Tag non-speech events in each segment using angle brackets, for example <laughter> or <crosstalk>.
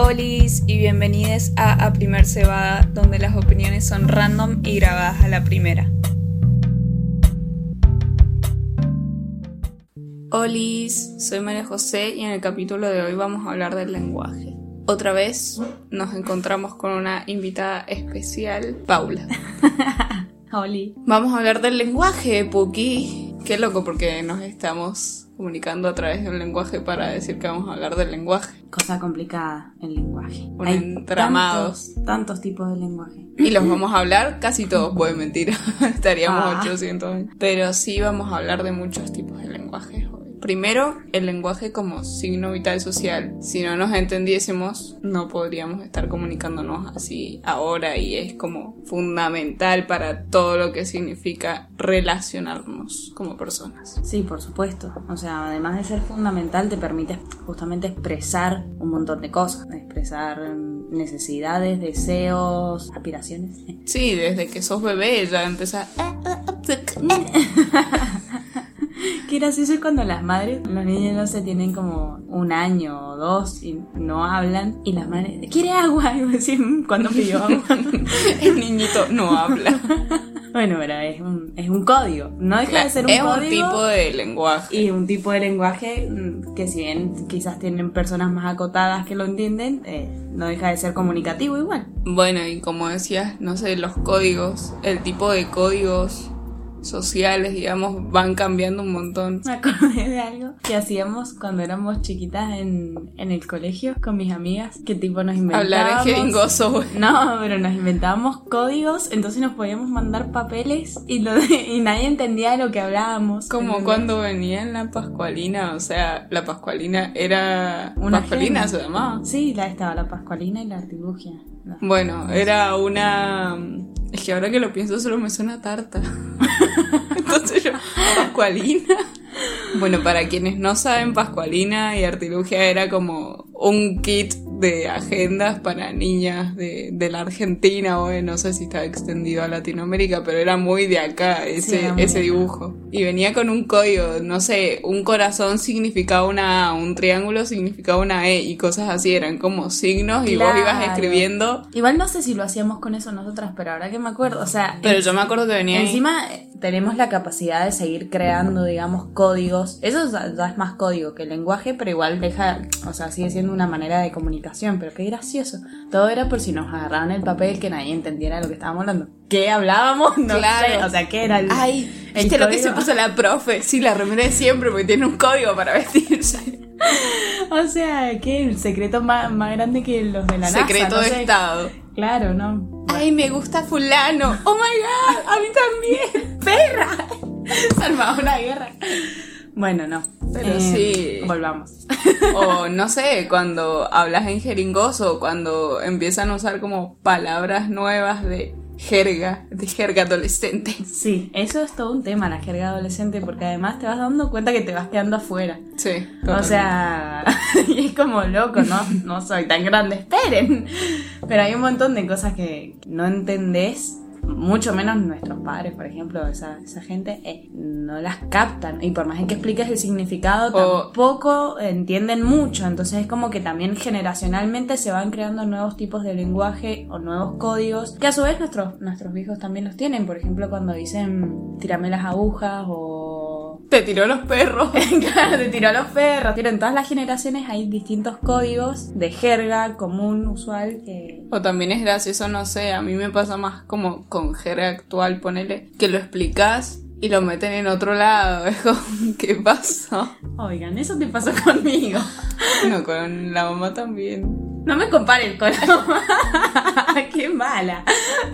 Olis y bienvenidos a A Primer Cebada, donde las opiniones son random y grabadas a la primera. Olis, soy María José y en el capítulo de hoy vamos a hablar del lenguaje. Otra vez nos encontramos con una invitada especial, Paula. <laughs> Oli. Vamos a hablar del lenguaje, Puki. Qué loco porque nos estamos comunicando a través de un lenguaje para decir que vamos a hablar del lenguaje. Cosa complicada, el lenguaje. Un Hay entramado. Tantos, tantos tipos de lenguaje. Y los vamos a hablar, casi todos pueden mentir, <laughs> estaríamos Ah. 800 años. Pero sí vamos a hablar de muchos tipos de lenguajes hoy. Primero, el lenguaje como signo vital social. Si no nos entendiésemos, no podríamos estar comunicándonos así ahora y es como fundamental para todo lo que significa relacionarnos como personas. Sí, por supuesto. O sea, además de ser fundamental, te permite justamente expresar un montón de cosas. Expresar necesidades, deseos, aspiraciones. Sí, desde que sos bebé ya empezás... <laughs> Qué gracioso es cuando las madres, los niños no se tienen como un año o dos y no hablan. Y las madres, ¿quiere agua? <laughs> Y decís, "Mm, ¿cuándo pidió agua? <laughs> El niñito no habla. <laughs> bueno, pero es un, es un código. No deja de ser un es código. un tipo de lenguaje. Y un tipo de lenguaje mm, que si bien quizás tienen personas más acotadas que lo entienden, eh, no deja de ser comunicativo igual. Bueno, y como decías, no sé, los códigos, el tipo de códigos sociales, digamos, van cambiando un montón. Me acordé de algo que hacíamos cuando éramos chiquitas en, en el colegio con mis amigas, que tipo nos inventábamos... Hablar en jeringoso, güey. No, pero nos inventábamos códigos, entonces nos podíamos mandar papeles y, lo de- y nadie entendía lo que hablábamos. Como cuando venía en la Pascualina, o sea, la Pascualina era... Una Pascualina gema. se llamaba. Sí, la estaba la Pascualina y la Artilugia. No. Bueno, era una... Es que ahora que lo pienso solo me suena a tarta. <laughs> Entonces yo, Pascualina. Bueno, para quienes no saben, Pascualina y Artilugia era como un kit de agendas para niñas de, de la Argentina o no sé si estaba extendido a Latinoamérica, pero era muy de acá ese, ese dibujo. Y venía con un código, no sé, un corazón significaba una A, un triángulo significaba una E y cosas así, eran como signos y vos ibas escribiendo. Igual no sé si lo hacíamos con eso nosotras, pero ahora que me acuerdo, o sea, Pero yo me acuerdo que venía. Encima tenemos la capacidad de seguir creando, digamos, códigos. Eso ya, es más código que el lenguaje, pero igual deja, o sea, sigue siendo una manera de comunicación. Pero qué gracioso. Todo era por si nos agarraban el papel que nadie entendiera lo que estábamos hablando. ¿Qué hablábamos? <laughs> No Claro. sé. O sea, ¿qué era el, Ay, el ¿viste lo que código? se puso la profe? Sí, la remera de siempre porque tiene un código para vestirse. <laughs> O sea, ¿qué? El secreto más, más grande que los de la NASA. Secreto no de sé. estado. Claro, ¿no? Ay, me gusta fulano. Oh my god, a mí también. Guerra. Bueno, no. Pero Eh, sí. Volvamos. O no sé, cuando hablas en jeringoso, cuando empiezan a usar como palabras nuevas de jerga, de jerga adolescente. Sí, eso es todo un tema, la jerga adolescente, porque además te vas dando cuenta que te vas quedando afuera. Sí. O sea, <laughs> y es como loco, ¿no? No soy tan grande, esperen. Pero hay un montón de cosas que no entendés, mucho menos nuestros padres, por ejemplo, esa, esa gente, eh, no las captan. Y por más que expliques el significado, O- tampoco entienden mucho. Entonces es como que también generacionalmente se van creando nuevos tipos de lenguaje o nuevos códigos, que a su vez nuestros, nuestros hijos también los tienen. Por ejemplo, cuando dicen tirame las agujas o Te tiró los perros. <laughs> Claro, te tiró a los perros. Pero en todas las generaciones hay distintos códigos de jerga común, usual, que... O también es gracioso, no sé, a mí me pasa más como con jerga actual, ponele, que lo explicas y lo meten en otro lado. <laughs> Es como, ¿qué pasó? Oigan, eso te pasó <laughs> conmigo. Bueno, con la mamá también. No me compares con la. <laughs> Qué mala.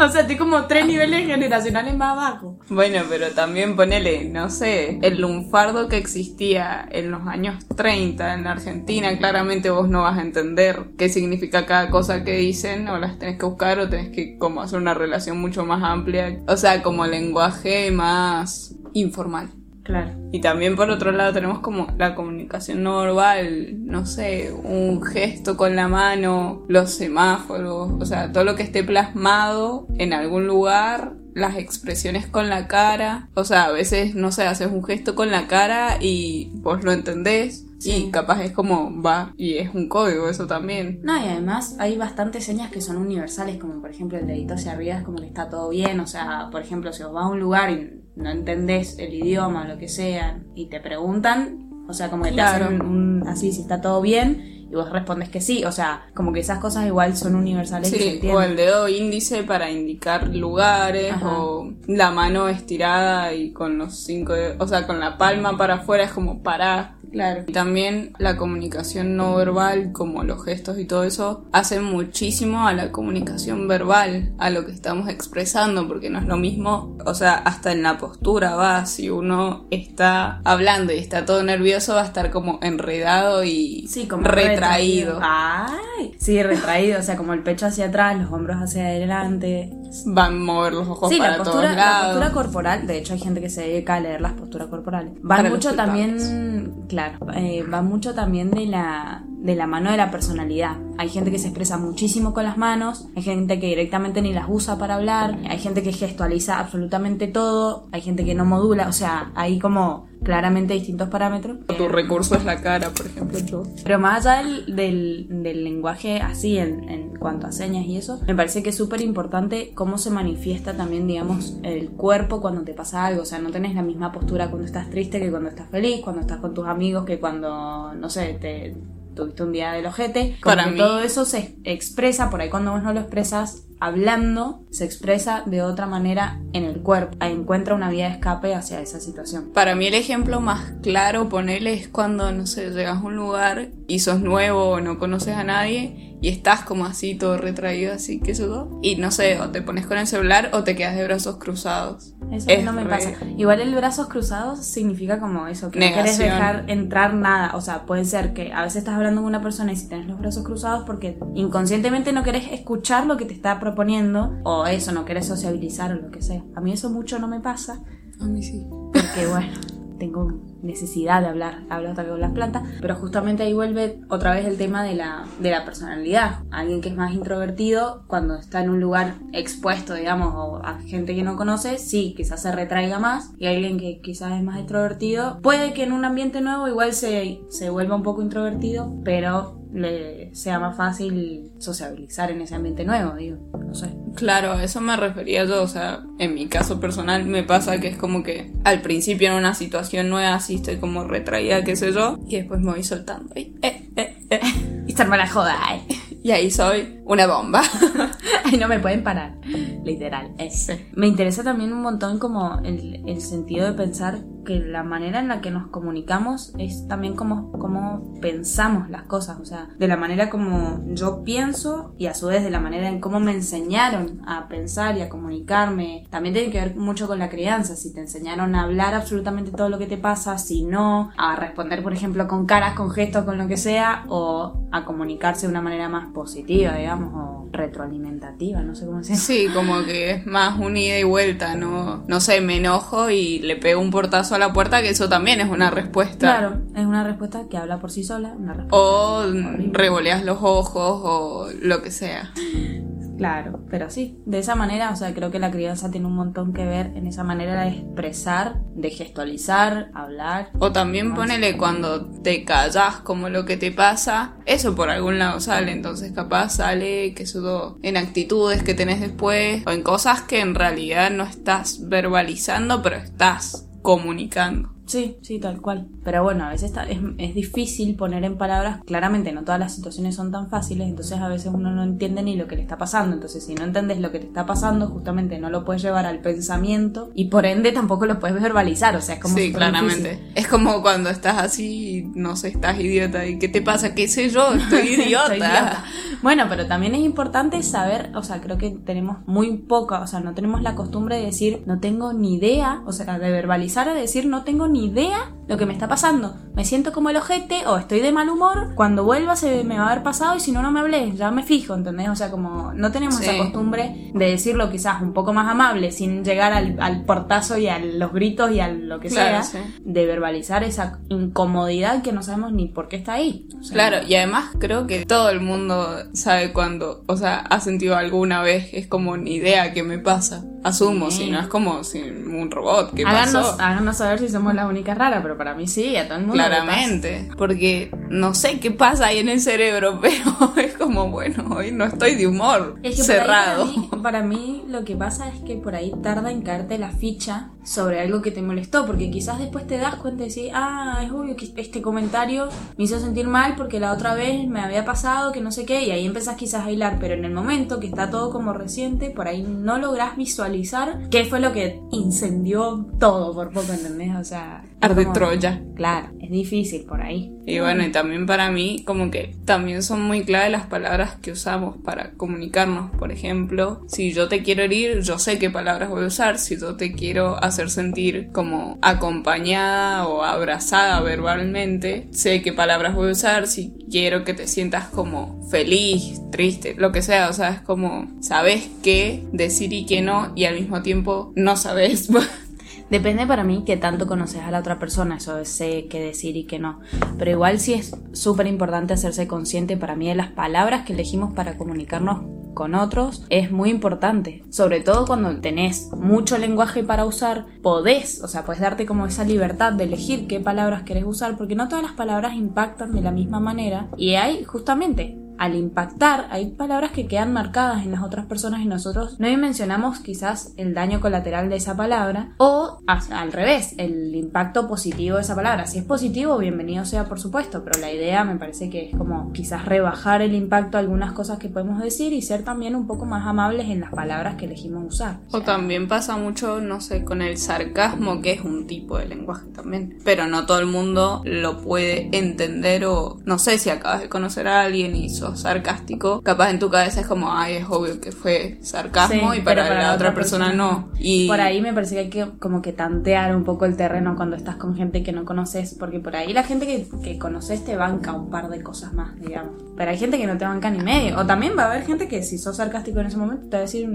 O sea, estoy como tres niveles generacionales más abajo. Bueno, pero también ponele, no sé, el lunfardo que existía en los años 30 en la Argentina, claramente vos no vas a entender qué significa cada cosa que dicen, o las tenés que buscar o tenés que como hacer una relación mucho más amplia, o sea, como lenguaje más informal. Claro. Y también por otro lado tenemos como la comunicación no verbal, no sé, un gesto con la mano, los semáforos, o sea, todo lo que esté plasmado en algún lugar las expresiones con la cara. O sea, a veces, no sé, haces un gesto con la cara y vos lo entendés. Y capaz es como va y es un código eso también. No, y además hay bastantes señas que son universales, como por ejemplo el dedito hacia arriba es como que está todo bien. O sea, por ejemplo, si os vas a un lugar y no entendés el idioma, lo que sea, y te preguntan, o sea, como que te hacen un, así, si está todo bien, y vos respondes que sí. O sea, como que esas cosas igual son universales. Sí, o el dedo índice para indicar lugares, o la mano estirada y con los cinco dedos, o sea, con la palma para afuera es como para. Claro. Y también la comunicación no verbal, como los gestos y todo eso, hacen muchísimo a la comunicación verbal, a lo que estamos expresando, porque no es lo mismo, o sea, hasta en la postura va, si uno está hablando y está todo nervioso, va a estar como enredado y sí, como retraído. Ay, sí, retraído, o sea, como el pecho hacia atrás, los hombros hacia adelante. Van a mover los ojos sí, para la postura, todos lados. La postura corporal, de hecho hay gente que se dedica a leer las posturas corporales. Van mucho también, claro, eh, va mucho también de la, de la mano de la personalidad. Hay gente que se expresa muchísimo con las manos, hay gente que directamente ni las usa para hablar, hay gente que gestualiza absolutamente todo, hay gente que no modula, o sea, hay como claramente distintos parámetros. Tu recurso es la cara, por ejemplo. Yo. Pero más allá del, del, del lenguaje así, en, en, cuanto a señas y eso, me parece que es súper importante cómo se manifiesta también, digamos, el cuerpo cuando te pasa algo. O sea, no tenés la misma postura cuando estás triste que cuando estás feliz, cuando estás con tus amigos que cuando, no sé, te tuviste un día del ojete. Como Para que mí- todo eso se expresa, por ahí cuando vos no lo expresas hablando, se expresa de otra manera en el cuerpo. Encuentra una vía de escape hacia esa situación. Para mí el ejemplo más claro, ponerle, es cuando, no sé, llegas a un lugar y sos nuevo o no conoces a nadie y estás como así, todo retraído, así, que eso, y no sé, o te pones con el celular o te quedas de brazos cruzados. Eso Es no me re- pasa. Igual el brazos cruzados significa como eso, que no Negación. dejar entrar nada. O sea, puede ser que a veces estás hablando con una persona y si tenés los brazos cruzados porque inconscientemente no querés escuchar lo que te está proponiendo o eso, no querés sociabilizar o lo que sea. A mí eso mucho no me pasa A mí sí. porque bueno, tengo necesidad de hablar, hablo hasta con las plantas, pero justamente ahí vuelve otra vez el tema de la, de la personalidad. Alguien que es más introvertido, cuando está en un lugar expuesto, digamos, o a gente que no conoce, sí, quizás se retraiga más, y alguien que quizás es más extrovertido, puede que en un ambiente nuevo igual se, se vuelva un poco introvertido, pero le sea más fácil sociabilizar en ese ambiente nuevo, digo, no sé. Claro, a eso me refería yo, o sea, en mi caso personal me pasa que es como que al principio en una situación nueva así estoy como retraída, qué sé yo, y después me voy soltando. Y, eh, eh, eh, Y estarme la joda, eh. y ahí soy una bomba. <laughs> Ay, no me pueden parar. Literal. es. Me interesa también un montón como el, el sentido de pensar que la manera en la que nos comunicamos es también como, como pensamos las cosas. O sea, de la manera como yo pienso y a su vez de la manera en cómo me enseñaron a pensar y a comunicarme. También tiene que ver mucho con la crianza. Si te enseñaron a hablar absolutamente todo lo que te pasa, si no, a responder, por ejemplo, con caras, con gestos, con lo que sea, o a comunicarse de una manera más positiva, digamos, o retroalimentativa, no sé cómo se dice. Sí, como que es más un ida y vuelta, no, no sé, me enojo y le pego un portazo a la puerta, que eso también es una respuesta. Claro, es una respuesta que habla por sí sola, una respuesta. O revoleas los ojos o lo que sea. Claro, pero sí, de esa manera, o sea, creo que la crianza tiene un montón que ver en esa manera de expresar, de gestualizar, hablar. O también ponele cuando te callas como lo que te pasa, eso por algún lado sale, entonces capaz sale que eso en actitudes que tenés después o en cosas que en realidad no estás verbalizando, pero estás comunicando. Sí, sí, tal cual. Pero bueno, a veces está- es, es difícil poner en palabras, claramente no todas las situaciones son tan fáciles, entonces a veces uno no entiende ni lo que le está pasando. Entonces si no entiendes lo que te está pasando, justamente no lo puedes llevar al pensamiento y por ende tampoco lo puedes verbalizar. O sea, es como... sí, claramente. difícil. Es como cuando estás así y no sé, estás idiota. ¿Y qué te pasa? ¿Qué sé yo? <laughs> Estoy idiota. Bueno, pero también es importante saber, o sea, creo que tenemos muy poca, o sea, no tenemos la costumbre de decir no tengo ni idea, o sea, de verbalizar, de decir no tengo ni idea lo que me está pasando. Me siento como el ojete o estoy de mal humor. Cuando vuelva se me va a haber pasado y si no, no me hablé. Ya me fijo, ¿entendés? O sea, como no tenemos esa costumbre de decirlo quizás un poco más amable sin llegar al, portazo y a los gritos y a lo que sea. De verbalizar esa incomodidad que no sabemos ni por qué está ahí. claro, y además creo que todo el mundo sabe cuando, o sea, ha sentido alguna vez, es como ni idea que me pasa. Asumo, si no es como si un robot. ¿Qué háganos, háganos saber si somos la única rara, pero para mí sí, a todo el mundo. Claramente. Porque no sé qué pasa ahí en el cerebro, <laughs> pero es como, bueno, hoy no estoy de humor. Es que cerrado. Para mí, lo que pasa es que por ahí tarda en caerte la ficha sobre algo que te molestó, porque quizás después te das cuenta y decís, ah, es obvio que este comentario me hizo sentir mal porque la otra vez me había pasado que no sé qué, y ahí empezás quizás a hilar, pero en el momento que está todo como reciente, por ahí no lográs visualizar qué fue lo que incendió todo por poco, ¿entendés? O sea... Arde Troya. Claro, es difícil por ahí. Y bueno, y también para mí, como que también son muy clave las palabras que usamos para comunicarnos. Por ejemplo, si yo te quiero herir, yo sé qué palabras voy a usar. Si yo te quiero hacer sentir como acompañada o abrazada verbalmente, sé qué palabras voy a usar. Si quiero que te sientas como feliz, triste, lo que sea. O sea, es como, sabes qué decir y qué no, y al mismo tiempo no sabes. <laughs> Depende para mí que tanto conoces a la otra persona, eso sé qué decir y qué no. Pero igual sí es súper importante hacerse consciente para mí de las palabras que elegimos para comunicarnos con otros es muy importante. Sobre todo cuando tenés mucho lenguaje para usar, podés, o sea, puedes darte como esa libertad de elegir qué palabras querés usar, porque no todas las palabras impactan de la misma manera. Y hay justamente al impactar, hay palabras que quedan marcadas en las otras personas y nosotros no dimensionamos quizás el daño colateral de esa palabra o al revés, el impacto positivo de esa palabra. Si es positivo, bienvenido sea por supuesto, pero la idea me parece que es como quizás rebajar el impacto a algunas cosas que podemos decir y ser también un poco más amables en las palabras que elegimos usar. O, también pasa mucho, no sé, con el sarcasmo, que es un tipo de lenguaje también, pero no todo el mundo lo puede entender o no sé si acabas de conocer a alguien y sarcástico, capaz en tu cabeza es como, ay, es obvio que fue sarcasmo y para, la, otra persona, no. Y por ahí me parece que hay que como que tantear un poco el terreno cuando estás con gente que no conoces, porque por ahí la gente que, que conoces te banca un par de cosas más, digamos. Pero hay gente que no te banca ni medio. O también va a haber gente que si sos sarcástico en ese momento te va a decir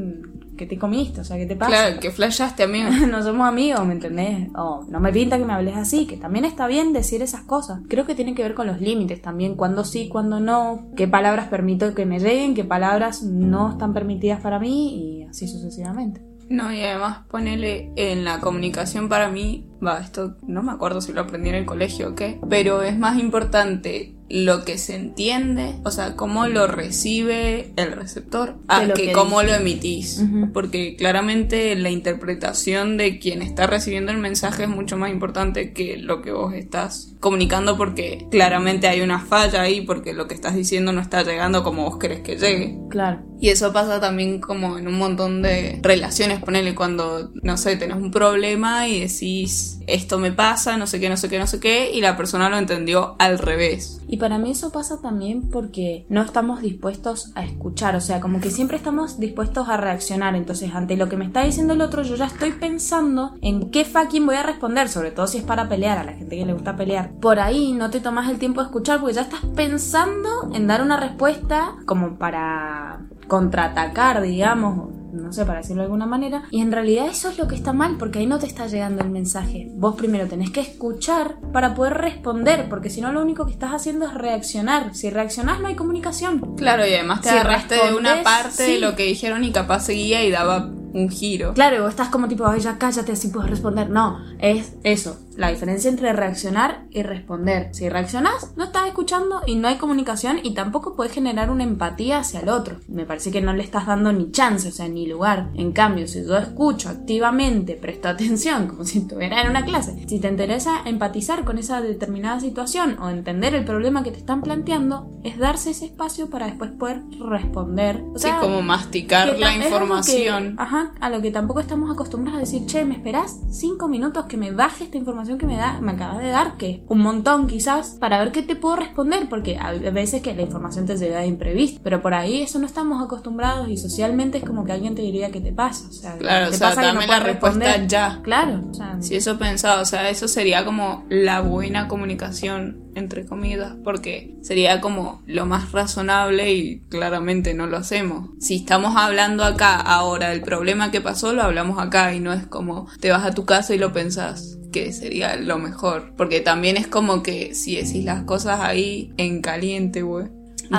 que te comiste, o sea, ¿qué te pasa? Claro, que flashaste, amigo. <laughs> no somos amigos, ¿me entendés? O no me pinta que me hables así, que también está bien decir esas cosas. Creo que tiene que ver con los límites también, cuándo sí, cuándo no, qué palabras permito que me lleguen, qué palabras no están permitidas para mí y así sucesivamente. No, y además ponele en la comunicación para mí, va, esto no me acuerdo si lo aprendí en el colegio o qué, pero es más importante lo que se entiende, o sea, cómo lo recibe el receptor, a que, cómo lo emitís. Porque claramente la interpretación de quien está recibiendo el mensaje es mucho más importante que lo que vos estás comunicando porque claramente hay una falla ahí porque lo que estás diciendo no está llegando como vos querés que llegue. Claro. Y eso pasa también como en un montón de relaciones, ponele cuando, no sé, tenés un problema y decís, esto me pasa, no sé qué, no sé qué, no sé qué, y la persona lo entendió al revés. Y para mí eso pasa también porque no estamos dispuestos a escuchar, o sea, como que siempre estamos dispuestos a reaccionar, entonces ante lo que me está diciendo el otro yo ya estoy pensando en qué fucking voy a responder, sobre todo si es para pelear, a la gente que le gusta pelear. Por ahí no te tomas el tiempo de escuchar porque ya estás pensando en dar una respuesta como para contraatacar, digamos, no sé, para decirlo de alguna manera. Y en realidad eso es lo que está mal, porque ahí no te está llegando el mensaje. Vos primero tenés que escuchar para poder responder, porque si no lo único que estás haciendo es reaccionar. Si reaccionás no hay comunicación. Claro, y además te agarraste de una parte de lo que dijeron y capaz seguía y daba un giro. Claro, vos estás como tipo, ay, ya cállate, así puedes responder. No, es eso, la diferencia entre reaccionar y responder. Si reaccionás, no estás escuchando y no hay comunicación y tampoco puedes generar una empatía hacia el otro. Me parece que no le estás dando ni chance, o sea, ni lugar. En cambio, si yo escucho activamente, presto atención, <laughs> como si estuviera en una clase, si te interesa empatizar con esa determinada situación o entender el problema que te están planteando, es darse ese espacio para después poder responder. O sea, sí, como masticar la información. ajá, a lo que tampoco estamos acostumbrados a decir, che, ¿me esperás cinco minutos que me baje esta información? Información que me, da, me acabas de dar, que un montón quizás, para ver qué te puedo responder, porque a veces que la información te llega de imprevisto, pero por ahí eso no estamos acostumbrados y socialmente es como que alguien te diría que te pasa. O sea, Claro, te o sea, pasa que dame la puedes respuesta responder. ya. Claro, o sea, Si eso pensaba, o sea, eso sería como la buena comunicación, entre comillas, porque sería como lo más razonable y claramente no lo hacemos. Si estamos hablando acá ahora del problema que pasó, lo hablamos acá y no es como te vas a tu casa y lo pensás que sería lo mejor. Porque también es como que si decís las cosas ahí en caliente, güey.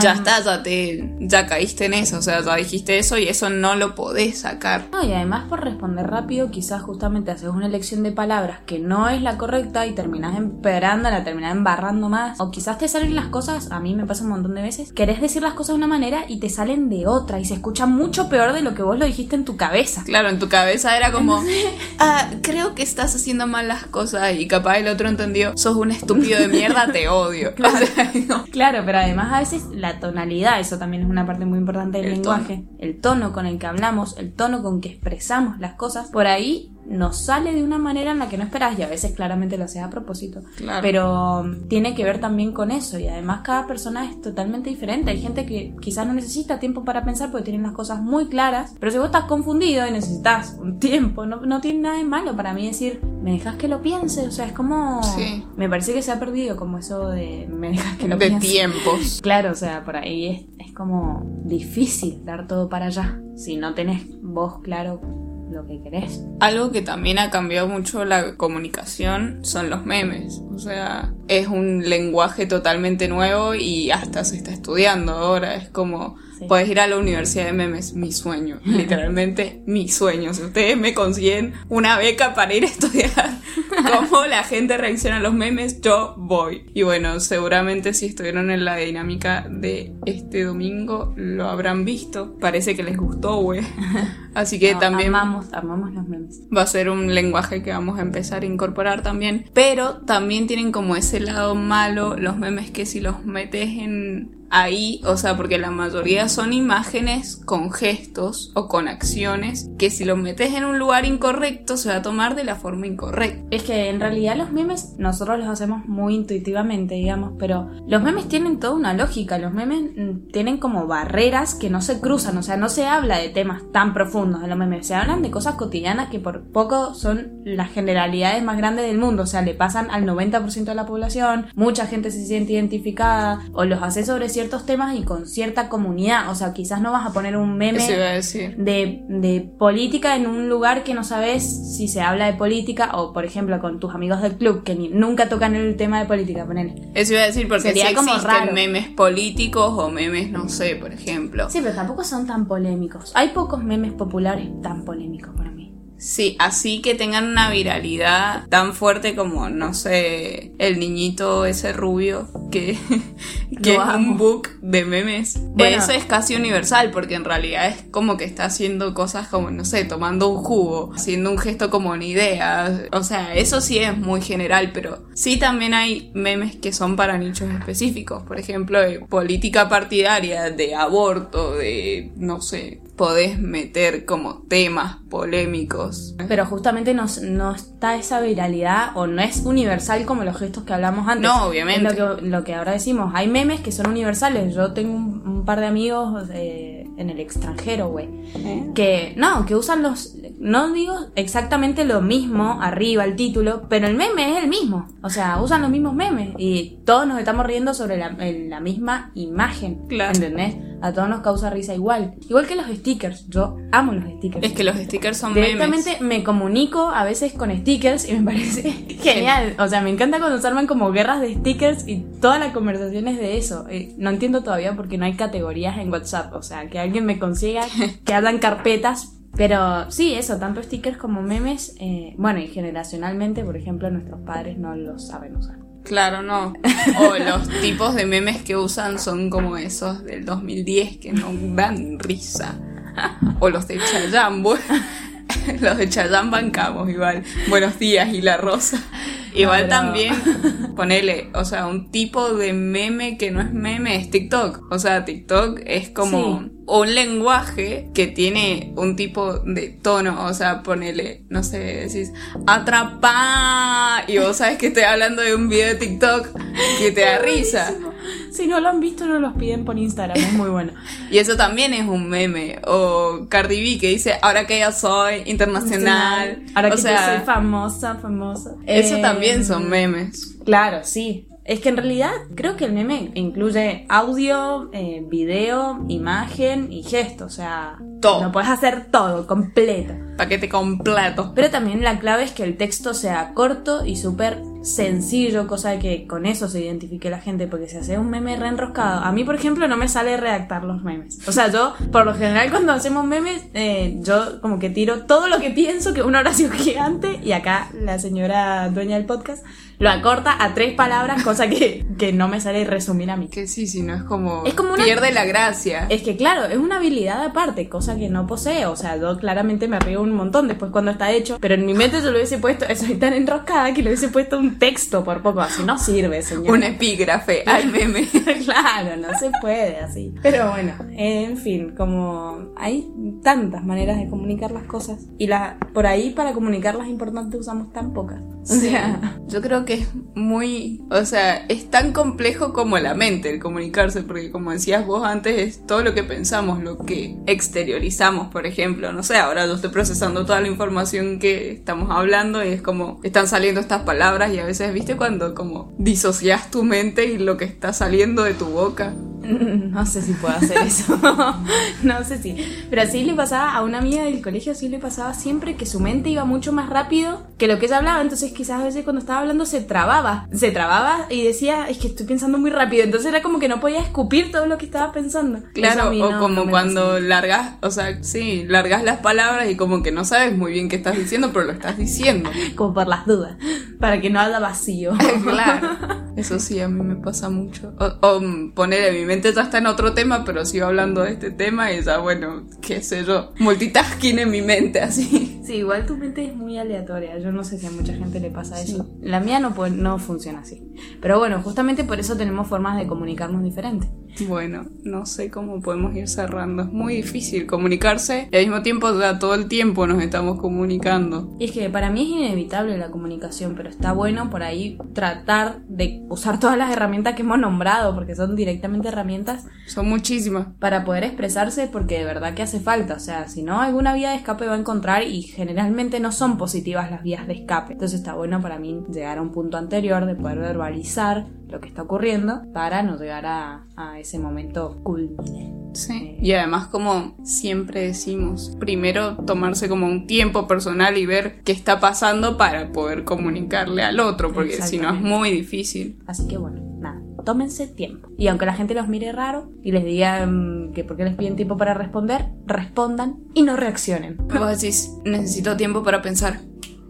Ya Ah. está, ya te, ya caíste en eso, o sea, ya dijiste eso y eso no lo podés sacar. No, y además por responder rápido, quizás justamente haces una elección de palabras que no es la correcta y terminás empeorando, la terminás embarrando más. O quizás te salen las cosas, a mí me pasa un montón de veces, querés decir las cosas de una manera y te salen de otra y se escucha mucho peor de lo que vos lo dijiste en tu cabeza. Claro, en tu cabeza era como, <laughs> ah, creo que estás haciendo mal las cosas y capaz el otro entendió, sos un estúpido de mierda, te odio. <laughs> <laughs> O sea, no. Claro, pero además a veces la tonalidad, eso también es una parte muy importante del El lenguaje, el tono con el que hablamos, el tono con que expresamos las cosas, por ahí nos sale de una manera en la que no esperas y a veces claramente lo haces a propósito. Claro. Pero um, tiene que ver también con eso y además cada persona es totalmente diferente. Hay gente que quizás no necesita tiempo para pensar porque tienen las cosas muy claras, pero si vos estás confundido y necesitas un tiempo, no, no tiene nada de malo para mí decir, me dejas que lo piense, o sea, es como... Sí. Me parece que se ha perdido como eso de me dejas que lo de piense. tiempos. <laughs> Claro, o sea, por ahí es, es como difícil dar todo para allá si no tenés vos claro lo que querés. Algo que también ha cambiado mucho la comunicación son los memes. O sea, es un lenguaje totalmente nuevo y hasta se está estudiando ahora. Es como, Sí. puedes ir a la universidad de memes, mi sueño. <laughs> Literalmente mi sueño. Si ustedes me consiguen una beca para ir a estudiar <laughs> cómo la gente reacciona a los memes, yo voy. Y bueno, seguramente si estuvieron en la dinámica de este domingo, lo habrán visto. Parece que les gustó, güey. <laughs> Así que No, también amamos, amamos los memes. va a ser un lenguaje que vamos a empezar a incorporar también. Pero también tienen como ese lado malo los memes que si los metes en ahí, o sea, porque la mayoría son imágenes con gestos o con acciones que si los metes en un lugar incorrecto se va a tomar de la forma incorrecta. Es que en realidad los memes nosotros los hacemos muy intuitivamente, digamos, pero los memes tienen toda una lógica, los memes mm, tienen como barreras que no se cruzan, o sea, no se habla de temas tan profundos en los memes, se hablan de cosas cotidianas que por poco son las generalidades más grandes del mundo, o sea, le pasan al 90% de la población, mucha gente se siente identificada, o los hace sobre ciertos temas y con cierta comunidad, o sea, quizás no vas a poner un meme de, de política en un lugar que no sabes si se habla de política o por ejemplo con tus amigos del club que ni- nunca tocan el tema de política, ponele. Eso iba a decir porque Sería si como existen raro. memes políticos o memes, no sé, por ejemplo. Sí, pero tampoco son tan polémicos. Hay pocos memes populares tan polémicos para mí. Sí, así que tengan una viralidad tan fuerte como, no sé, el niñito ese rubio que, <laughs> es un book de memes. Bueno. Eso es casi universal porque en realidad es como que está haciendo cosas como, no sé, tomando un jugo, haciendo un gesto como una idea. O sea, eso sí es muy general, pero sí también hay memes que son para nichos específicos. Por ejemplo, de política partidaria, de aborto, de, no sé, podés meter como temas polémicos. Pero justamente no, no está esa viralidad o no es universal como los gestos que hablamos antes. No, obviamente. Es lo que, lo que ahora decimos. Hay memes que son universales. Yo tengo un, un par de amigos eh, en el extranjero, güey. que no, que usan los, no digo exactamente lo mismo arriba el título, pero el meme es el mismo, o sea, usan los mismos memes y todos nos estamos riendo sobre la, la misma imagen, Claro. ¿entendés? A todos nos causa risa igual, igual que los stickers, yo amo los stickers. Es que los stickers son memes. Directamente me comunico a veces con stickers y me parece <laughs> <laughs> genial. O sea, me encanta cuando se arman como guerras de stickers y toda la conversación es de eso. Eh, No entiendo todavía por qué no hay categorías en WhatsApp. O sea, que alguien me consiga <laughs> que hagan carpetas. Pero sí, eso, tanto stickers como memes. eh, bueno, y generacionalmente, por ejemplo, nuestros padres no los saben usar. Claro, no. O los tipos de memes que usan son como esos del 2010 que no dan risa. O los de Chayanne, bu- <laughs> Los de Chayanne bancamos igual. Buenos días y la rosa. Igual también, ponele, o sea, un tipo de meme que no es meme es TikTok. O sea, TikTok es como Sí. un lenguaje que tiene un tipo de tono. O sea, ponele, no sé, decís, atrapá. Y vos sabes que estoy hablando de un video de TikTok que te da risa. <gasps> Si no lo han visto, no los piden por Instagram, es muy bueno. <laughs> Y eso también es un meme. O Cardi B que dice, ahora que ya soy internacional. Ahora o que sea, yo soy famosa, famosa. eso Eh, también son memes. Claro, sí. Es que en realidad creo que el meme incluye audio, eh, video, imagen y gesto. O sea, Todo. lo puedes hacer todo, completo. Paquete completo. Pero también la clave es que el texto sea corto y súper sencillo, cosa de que con eso se identifique la gente, porque si hace un meme reenroscado, a mí por ejemplo no me sale redactar los memes. O sea, yo por lo general cuando hacemos memes, eh, yo como que tiro todo lo que pienso, que es una oración <laughs> gigante, y acá la señora dueña del podcast lo acorta a tres palabras, cosa que, que no me sale resumir a mí. Que sí, si no es como. Es como una- Pierde la gracia. Es que claro, es una habilidad aparte, cosa que no posee. O sea, yo claramente me río un montón después cuando está hecho. Pero en mi mente yo lo hubiese puesto, <laughs> soy tan enroscada que le hubiese puesto un texto por poco. Así no sirve, señor. Un epígrafe al <laughs> meme. claro, no se puede así. Pero bueno, en fin, como hay tantas maneras de comunicar las cosas. Y la, por ahí para comunicarlas importantes usamos tan pocas. O sea, Yo creo que es muy, o sea, es tan complejo como la mente el comunicarse, porque como decías vos antes, es todo lo que pensamos, lo que exteriorizamos, por ejemplo, no sé, ahora yo estoy procesando toda la información que estamos hablando y es como están saliendo estas palabras y a veces, viste, cuando como disocias tu mente y lo que está saliendo de tu boca. <laughs> No sé si puedo hacer <laughs> eso. <laughs> no sé si. Pero así le pasaba a una amiga del colegio, así le pasaba siempre que su mente iba mucho más rápido que lo que ella hablaba. Entonces, quizás a veces cuando estaba hablando se trababa. Se trababa y decía, es que estoy pensando muy rápido. Entonces era como que no podía escupir todo lo que estaba pensando. Claro, o como no cuando largas, o sea, sí, largas las palabras y como que no sabes muy bien qué estás diciendo, pero lo estás diciendo. Como por las dudas. Para que no haya vacío. claro. Eso sí, a mí me pasa mucho. O, o mm, ponerle, mi mente ya está en otro tema, pero sigo hablando de este tema y ya, bueno, qué sé yo, multitasking en mi mente, así. Sí, igual tu mente es muy aleatoria. Yo no sé si a mucha gente le pasa Sí. eso. La mía no, puede- no funciona así. Pero bueno, justamente por eso tenemos formas de comunicarnos diferentes. Bueno, no sé cómo podemos ir cerrando. Es muy difícil comunicarse y al mismo tiempo ya todo el tiempo nos estamos comunicando. Y es que para mí es inevitable la comunicación, pero está bueno por ahí tratar de usar todas las herramientas que hemos nombrado, porque son directamente herramientas Son muchísimas. para poder expresarse, porque de verdad que hace falta. O sea, si no, alguna vía de escape va a encontrar y generalmente no son positivas las vías de escape. Entonces está bueno para mí llegar a un punto anterior de poder verbalizar lo que está ocurriendo para no llegar a, a ese momento culmine. Sí. Y además, como siempre decimos, primero tomarse como un tiempo personal y ver qué está pasando para poder comunicarle al otro, porque si no es muy difícil. Así que bueno, tómense tiempo. Y aunque la gente los mire raro y les diga mm, que por qué les piden tiempo para responder, respondan y no reaccionen. Vos decís, necesito tiempo para pensar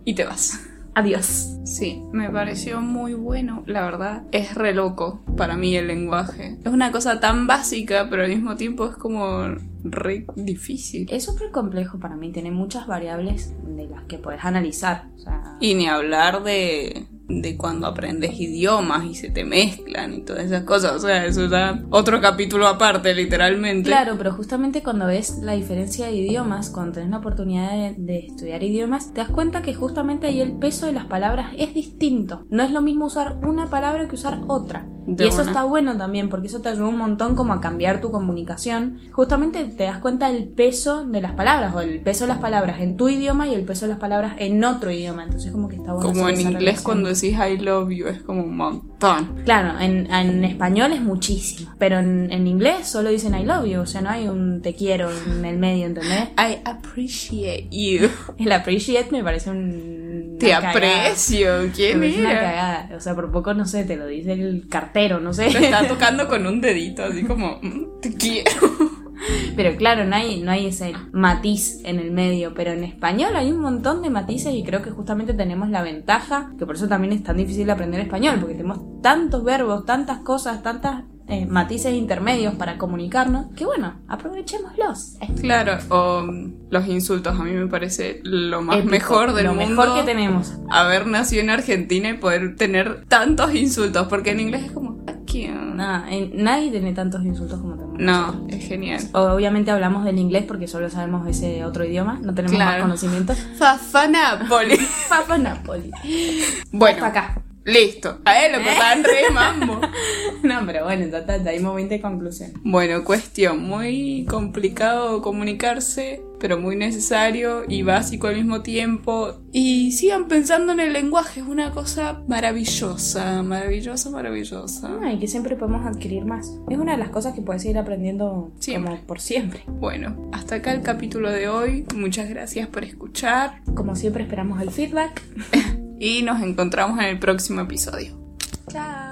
y te vas. Adiós. Sí, me pareció muy bueno, la verdad. Es re loco para mí el lenguaje. Es una cosa tan básica, pero al mismo tiempo es como re difícil. Es súper complejo para mí, tiene muchas variables de las que puedes analizar. O sea, Y ni hablar de, de cuando aprendes idiomas y se te mezclan y todas esas cosas. O sea, eso ya otro capítulo aparte, literalmente. Claro, pero justamente cuando ves la diferencia de idiomas, cuando tenés la oportunidad de, de estudiar idiomas, te das cuenta que justamente ahí el peso de las palabras es distinto. No es lo mismo usar una palabra que usar otra. De y eso una. está bueno también, porque eso te ayuda un montón como a cambiar tu comunicación. Justamente te das cuenta del peso de las palabras, o el peso de las palabras en tu idioma y el peso de las palabras en otro idioma. Entonces como que está bueno. Como en inglés relación. cuando decís I love you es como un montón. Claro, en, en español es muchísimo, pero en, en inglés solo dicen I love you, o sea, no hay un te quiero en el medio, ¿entendés? <laughs> I appreciate you. <laughs> El appreciate me parece un... Te aprecio. Me ¿Quién parece una cagada. O sea, por poco, no sé, te lo dice el cartero, no sé. Lo está tocando con un dedito, así como, "Mm, te quiero. <laughs> Pero claro, no hay, no hay ese matiz en el medio. Pero en español hay un montón de matices y creo que justamente tenemos la ventaja, que por eso también es tan difícil aprender español, porque tenemos tantos verbos, tantas cosas, tantas eh, matices intermedios para comunicarnos, que bueno, aprovechémoslos. Claro, o mm, los insultos, a mí me parece lo más Épico, mejor del lo mundo. mejor que tenemos. Haber nacido en Argentina y poder tener tantos insultos, porque en inglés es como, ¿a quién? Nada, en- nadie tiene tantos insultos como tenemos. No, es genial. Obviamente hablamos del inglés porque solo sabemos ese otro idioma, no tenemos más Claro. conocimiento. Fafanapoli. Papa <laughs> Napoli. bueno, Hasta acá. Listo. A él lo cortaban re mambo. <laughs> No, pero bueno, ya hay momento de conclusión. Bueno, cuestión, muy complicado comunicarse, pero muy necesario y básico al mismo tiempo. Y sigan pensando en el lenguaje, es una cosa maravillosa, maravillosa, maravillosa. Ah, y que siempre podemos adquirir más. Es una de las cosas que puedes ir aprendiendo Siempre. como por siempre. Bueno, hasta acá el capítulo de hoy. Muchas gracias por escuchar Como siempre esperamos el feedback. <laughs> y nos encontramos en el próximo episodio. Chao.